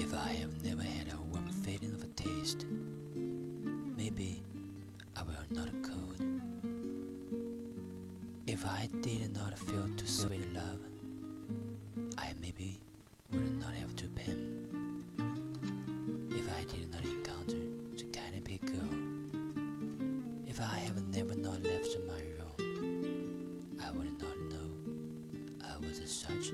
If I have never had a warm feeling of a taste, maybe I will not cold. If I did not feel too sweet love, I maybe would not have to pen. If I did not encounter the canopy girl, if I have never not left my room, I would not know I was such